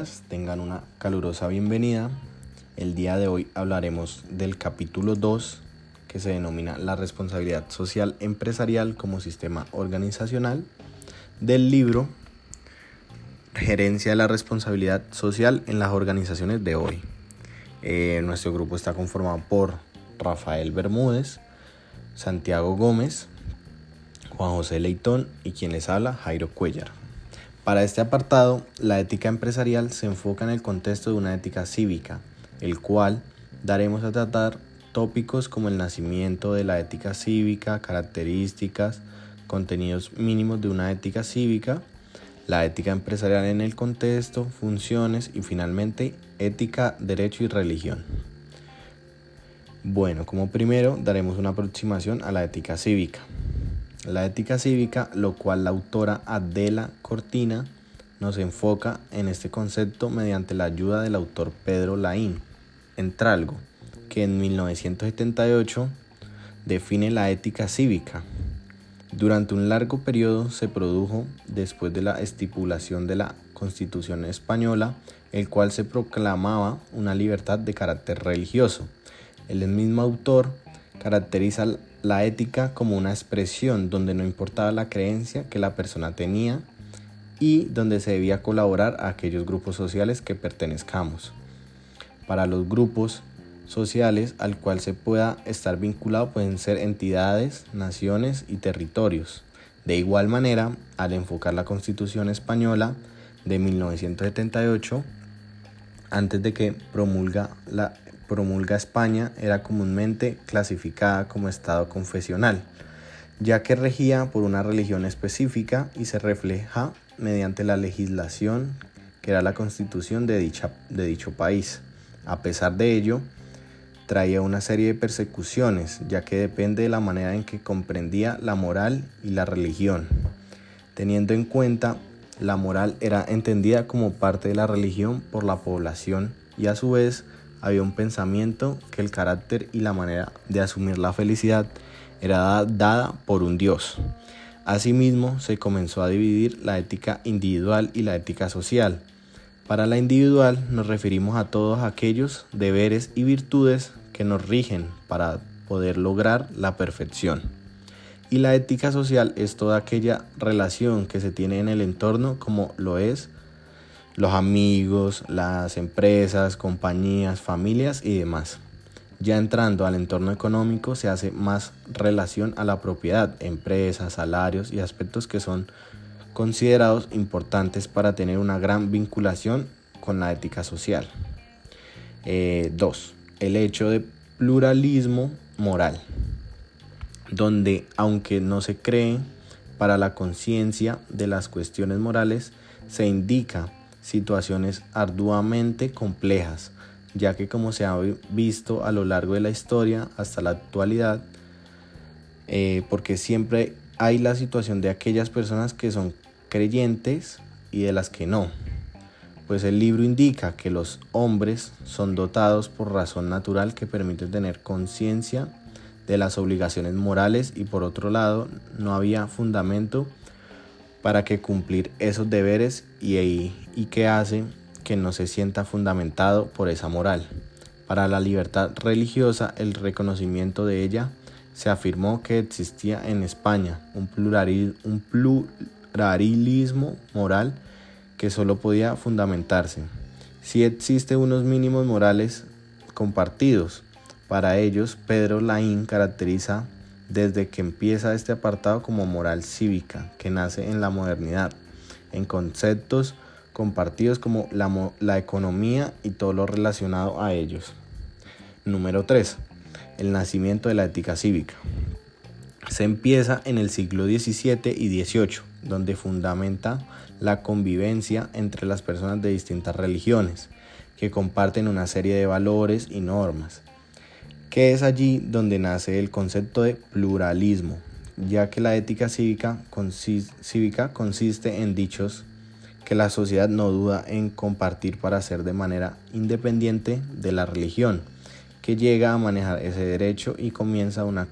Tengan una calurosa bienvenida. El día de hoy hablaremos del capítulo 2 que se denomina la responsabilidad social empresarial como sistema organizacional del libro Gerencia de la responsabilidad social en las organizaciones de hoy. Eh, nuestro grupo está conformado por Rafael Bermúdez, Santiago Gómez, Juan José Leitón y quien les habla, Jairo Cuellar. Para este apartado, la ética empresarial se enfoca en el contexto de una ética cívica, el cual daremos a tratar tópicos como el nacimiento de la ética cívica, características, contenidos mínimos de una ética cívica, la ética empresarial en el contexto, funciones y finalmente ética, derecho y religión. Bueno, como primero daremos una aproximación a la ética cívica. La ética cívica, lo cual la autora Adela Cortina nos enfoca en este concepto mediante la ayuda del autor Pedro Laín, Entralgo, que en 1978 define la ética cívica. Durante un largo periodo se produjo después de la estipulación de la Constitución española, el cual se proclamaba una libertad de carácter religioso. El mismo autor caracteriza la ética como una expresión donde no importaba la creencia que la persona tenía y donde se debía colaborar a aquellos grupos sociales que pertenezcamos. Para los grupos sociales al cual se pueda estar vinculado pueden ser entidades, naciones y territorios. De igual manera, al enfocar la Constitución española de 1978, antes de que promulga la promulga España era comúnmente clasificada como Estado confesional, ya que regía por una religión específica y se refleja mediante la legislación que era la constitución de, dicha, de dicho país. A pesar de ello, traía una serie de persecuciones, ya que depende de la manera en que comprendía la moral y la religión. Teniendo en cuenta, la moral era entendida como parte de la religión por la población y a su vez había un pensamiento que el carácter y la manera de asumir la felicidad era dada por un Dios. Asimismo, se comenzó a dividir la ética individual y la ética social. Para la individual nos referimos a todos aquellos deberes y virtudes que nos rigen para poder lograr la perfección. Y la ética social es toda aquella relación que se tiene en el entorno como lo es los amigos, las empresas, compañías, familias y demás. Ya entrando al entorno económico se hace más relación a la propiedad, empresas, salarios y aspectos que son considerados importantes para tener una gran vinculación con la ética social. 2. Eh, el hecho de pluralismo moral, donde aunque no se cree para la conciencia de las cuestiones morales, se indica situaciones arduamente complejas, ya que como se ha visto a lo largo de la historia hasta la actualidad, eh, porque siempre hay la situación de aquellas personas que son creyentes y de las que no. Pues el libro indica que los hombres son dotados por razón natural que permite tener conciencia de las obligaciones morales y por otro lado no había fundamento para que cumplir esos deberes y, que hace que no se sienta fundamentado por esa moral. Para la libertad religiosa, el reconocimiento de ella se afirmó que existía en España un, pluralismo moral que solo podía fundamentarse si existe unos mínimos morales compartidos. Para ellos, Pedro Laín caracteriza desde que empieza este apartado como moral cívica, que nace en la modernidad, en conceptos compartidos como la, economía y todo lo relacionado a ellos. Número 3. El nacimiento de la ética cívica. Se empieza en el siglo XVII y XVIII, donde fundamenta la convivencia entre las personas de distintas religiones, que comparten una serie de valores y normas que es allí donde nace el concepto de pluralismo, ya que la ética cívica, cívica consiste en dichos que la sociedad no duda en compartir para hacer de manera independiente de la religión, que llega a manejar ese derecho y comienza una,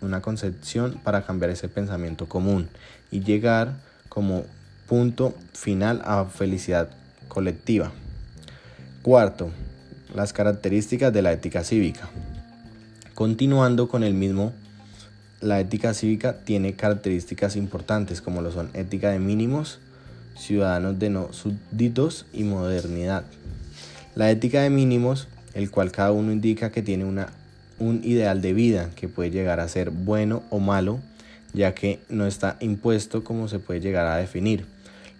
una concepción para cambiar ese pensamiento común y llegar como punto final a felicidad colectiva. Cuarto, las características de la ética cívica. Continuando con el mismo, la ética cívica tiene características importantes como lo son ética de mínimos, ciudadanos de no súbditos y modernidad. La ética de mínimos, el cual cada uno indica que tiene una, un ideal de vida que puede llegar a ser bueno o malo, ya que no está impuesto como se puede llegar a definir.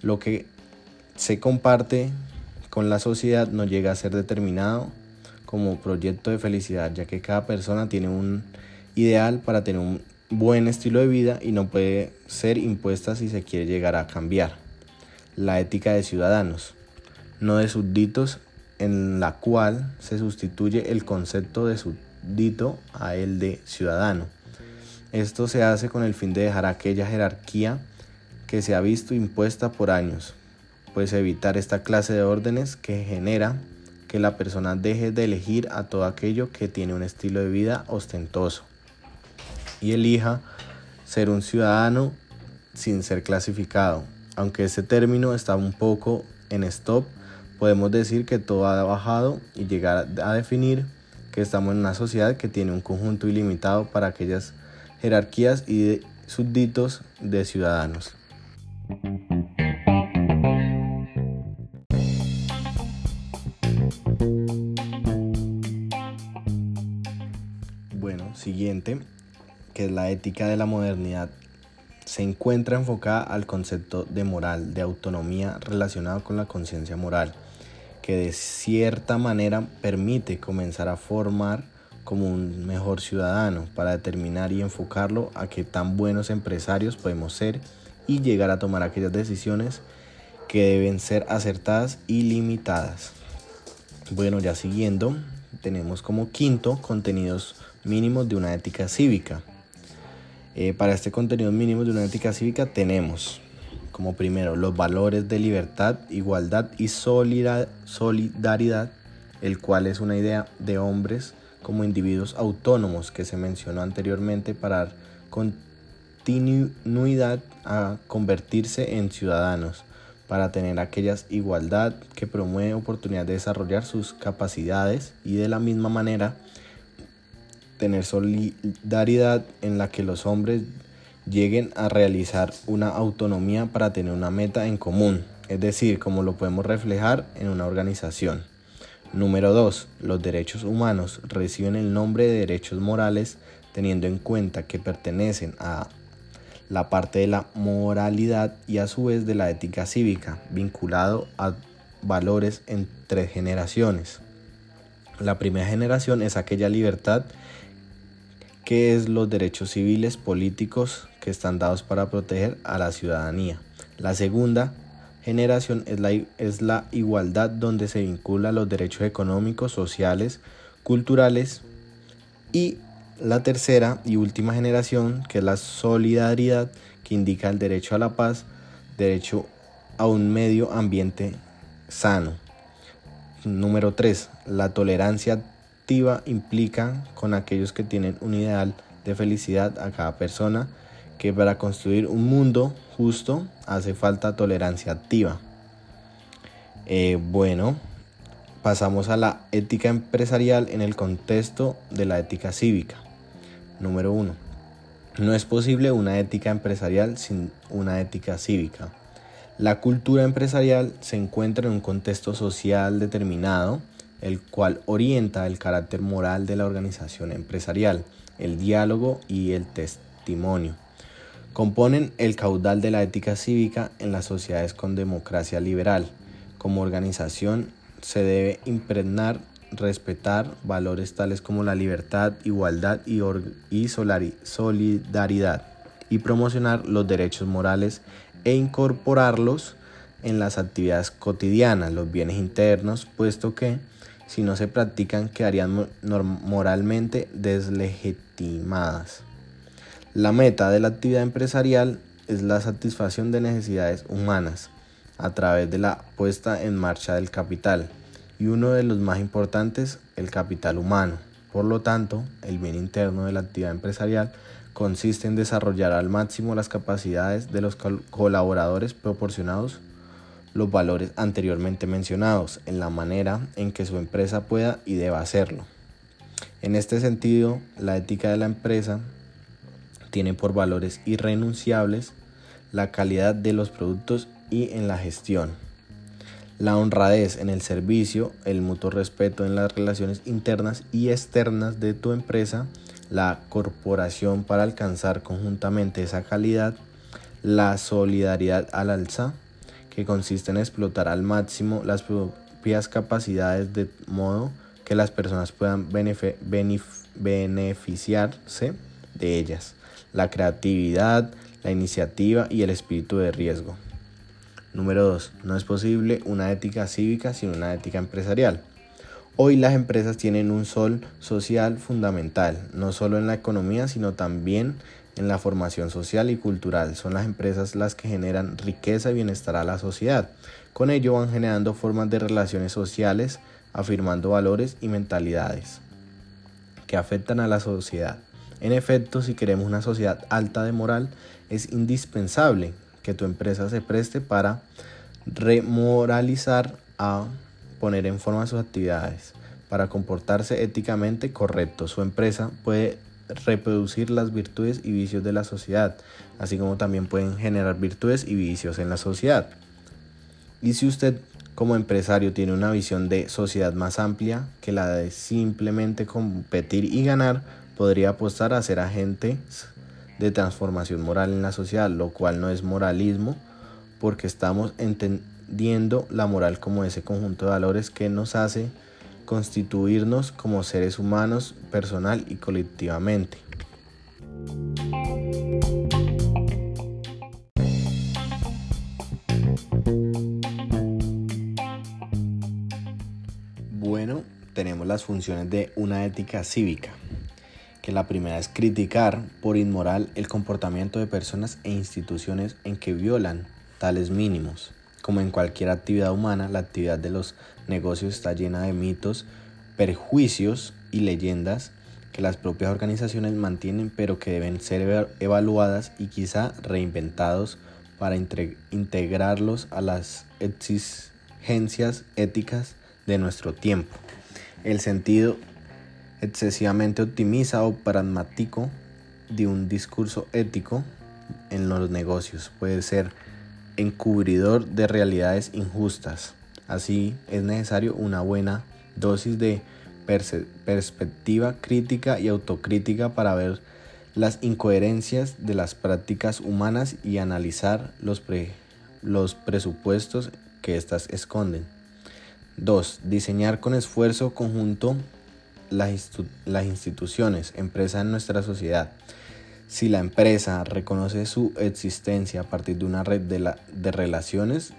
Lo que se comparte con la sociedad no llega a ser determinado como proyecto de felicidad, ya que cada persona tiene un ideal para tener un buen estilo de vida y no puede ser impuesta si se quiere llegar a cambiar. La ética de ciudadanos, no de súbditos, en la cual se sustituye el concepto de súbdito a el de ciudadano. Esto se hace con el fin de dejar aquella jerarquía que se ha visto impuesta por años, pues evitar esta clase de órdenes que genera que la persona deje de elegir a todo aquello que tiene un estilo de vida ostentoso y elija ser un ciudadano sin ser clasificado. Aunque este término está un poco en stop, podemos decir que todo ha bajado y llegar a definir que estamos en una sociedad que tiene un conjunto ilimitado para aquellas jerarquías y súbditos de ciudadanos. Que es la ética de la modernidad, se encuentra enfocada al concepto de moral, de autonomía relacionado con la conciencia moral, que de cierta manera permite comenzar a formar como un mejor ciudadano para determinar y enfocarlo a qué tan buenos empresarios podemos ser y llegar a tomar aquellas decisiones que deben ser acertadas y limitadas. Bueno, ya siguiendo, tenemos como quinto contenidos mínimos de una ética cívica. Eh, para este contenido mínimo de una ética cívica tenemos como primero los valores de libertad, igualdad y solidaridad, el cual es una idea de hombres como individuos autónomos que se mencionó anteriormente para dar continuidad a convertirse en ciudadanos, para tener aquellas igualdad que promueve oportunidad de desarrollar sus capacidades y de la misma manera tener solidaridad en la que los hombres lleguen a realizar una autonomía para tener una meta en común, es decir, como lo podemos reflejar en una organización. Número 2. Los derechos humanos reciben el nombre de derechos morales teniendo en cuenta que pertenecen a la parte de la moralidad y a su vez de la ética cívica, vinculado a valores en tres generaciones. La primera generación es aquella libertad que es los derechos civiles políticos que están dados para proteger a la ciudadanía. La segunda generación es la, es la igualdad donde se vincula los derechos económicos, sociales, culturales y la tercera y última generación que es la solidaridad que indica el derecho a la paz, derecho a un medio ambiente sano. Número 3. La tolerancia implica con aquellos que tienen un ideal de felicidad a cada persona, que para construir un mundo justo hace falta tolerancia activa. Eh, bueno, pasamos a la ética empresarial en el contexto de la ética cívica. Número 1. No es posible una ética empresarial sin una ética cívica. La cultura empresarial se encuentra en un contexto social determinado el cual orienta el carácter moral de la organización empresarial, el diálogo y el testimonio. Componen el caudal de la ética cívica en las sociedades con democracia liberal. Como organización se debe impregnar, respetar valores tales como la libertad, igualdad y, y solidaridad y promocionar los derechos morales e incorporarlos en las actividades cotidianas, los bienes internos, puesto que si no se practican quedarían moralmente deslegitimadas. La meta de la actividad empresarial es la satisfacción de necesidades humanas a través de la puesta en marcha del capital y uno de los más importantes, el capital humano. Por lo tanto, el bien interno de la actividad empresarial consiste en desarrollar al máximo las capacidades de los colaboradores proporcionados los valores anteriormente mencionados en la manera en que su empresa pueda y deba hacerlo. En este sentido, la ética de la empresa tiene por valores irrenunciables la calidad de los productos y en la gestión, la honradez en el servicio, el mutuo respeto en las relaciones internas y externas de tu empresa, la corporación para alcanzar conjuntamente esa calidad, la solidaridad al alza, que consiste en explotar al máximo las propias capacidades de modo que las personas puedan beneficiarse de ellas, la creatividad, la iniciativa y el espíritu de riesgo. Número 2. No es posible una ética cívica sin una ética empresarial. Hoy las empresas tienen un sol social fundamental, no solo en la economía, sino también en la formación social y cultural. Son las empresas las que generan riqueza y bienestar a la sociedad. Con ello van generando formas de relaciones sociales, afirmando valores y mentalidades que afectan a la sociedad. En efecto, si queremos una sociedad alta de moral, es indispensable que tu empresa se preste para remoralizar a poner en forma sus actividades, para comportarse éticamente correcto. Su empresa puede reproducir las virtudes y vicios de la sociedad, así como también pueden generar virtudes y vicios en la sociedad. Y si usted como empresario tiene una visión de sociedad más amplia que la de simplemente competir y ganar, podría apostar a ser agente de transformación moral en la sociedad, lo cual no es moralismo, porque estamos entendiendo la moral como ese conjunto de valores que nos hace constituirnos como seres humanos personal y colectivamente. Bueno, tenemos las funciones de una ética cívica que la primera es criticar por inmoral el comportamiento de personas e instituciones en que violan tales mínimos. Como en cualquier actividad humana, la actividad de los negocios está llena de mitos, perjuicios y leyendas que las propias organizaciones mantienen pero que deben ser evaluadas y quizá reinventados para integrarlos a las exigencias éticas de nuestro tiempo. El sentido excesivamente optimista o pragmático de un discurso ético en los negocios. Puede ser encubridor de realidades injustas. Así es necesario una buena dosis de perspectiva crítica y autocrítica para ver las incoherencias de las prácticas humanas y analizar los, presupuestos que éstas esconden. 2. Diseñar con esfuerzo conjunto las, las instituciones, empresas en nuestra sociedad. Si la empresa reconoce su existencia a partir de una red de, de relaciones,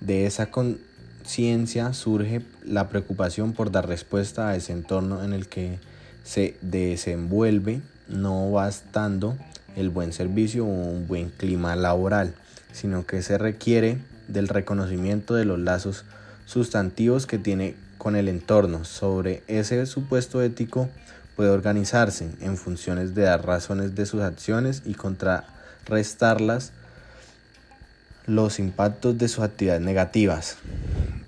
de esa conciencia surge la preocupación por dar respuesta a ese entorno en el que se desenvuelve, no bastando el buen servicio o un buen clima laboral, sino que se requiere del reconocimiento de los lazos sustantivos que tiene con el entorno. Sobre ese supuesto ético puede organizarse en funciones de dar razones de sus acciones y contrarrestarlas los impactos de sus actividades negativas.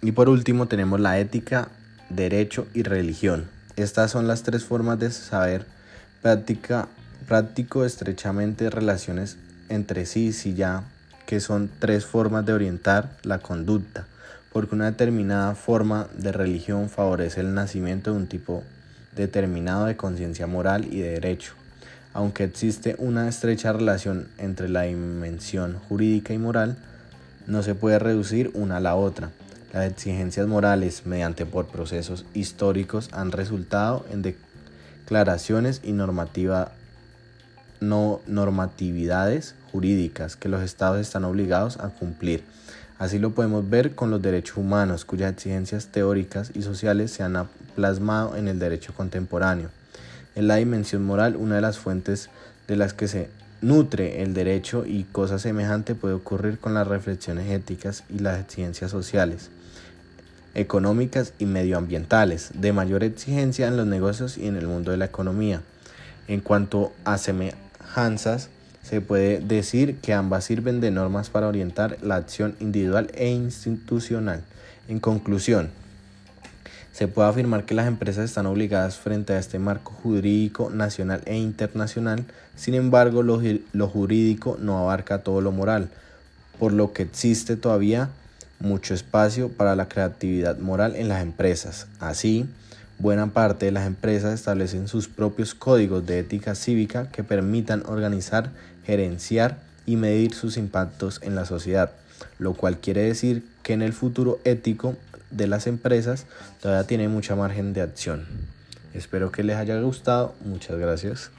Y por último tenemos la ética, derecho y religión. Estas son las tres formas de saber práctica, práctico estrechamente relaciones entre sí, si ya que son tres formas de orientar la conducta porque una determinada forma de religión favorece el nacimiento de un tipo determinado de conciencia moral y de derecho. Aunque existe una estrecha relación entre la dimensión jurídica y moral, no se puede reducir una a la otra. Las exigencias morales, mediante por procesos históricos, han resultado en declaraciones y normatividades jurídicas que los estados están obligados a cumplir. Así lo podemos ver con los derechos humanos, cuyas exigencias teóricas y sociales se han plasmado en el derecho contemporáneo. En la dimensión moral, una de las fuentes de las que se nutre el derecho y cosa semejante puede ocurrir con las reflexiones éticas y las exigencias sociales, económicas y medioambientales, de mayor exigencia en los negocios y en el mundo de la economía. En cuanto a semejanzas, se puede decir que ambas sirven de normas para orientar la acción individual e institucional. En conclusión, se puede afirmar que las empresas están obligadas frente a este marco jurídico nacional e internacional, sin embargo lo, jurídico no abarca todo lo moral, por lo que existe todavía mucho espacio para la creatividad moral en las empresas. Así, buena parte de las empresas establecen sus propios códigos de ética cívica que permitan organizar, gerenciar y medir sus impactos en la sociedad, lo cual quiere decir que en el futuro ético de las empresas todavía tiene mucha margen de acción. Espero que les haya gustado. Muchas gracias.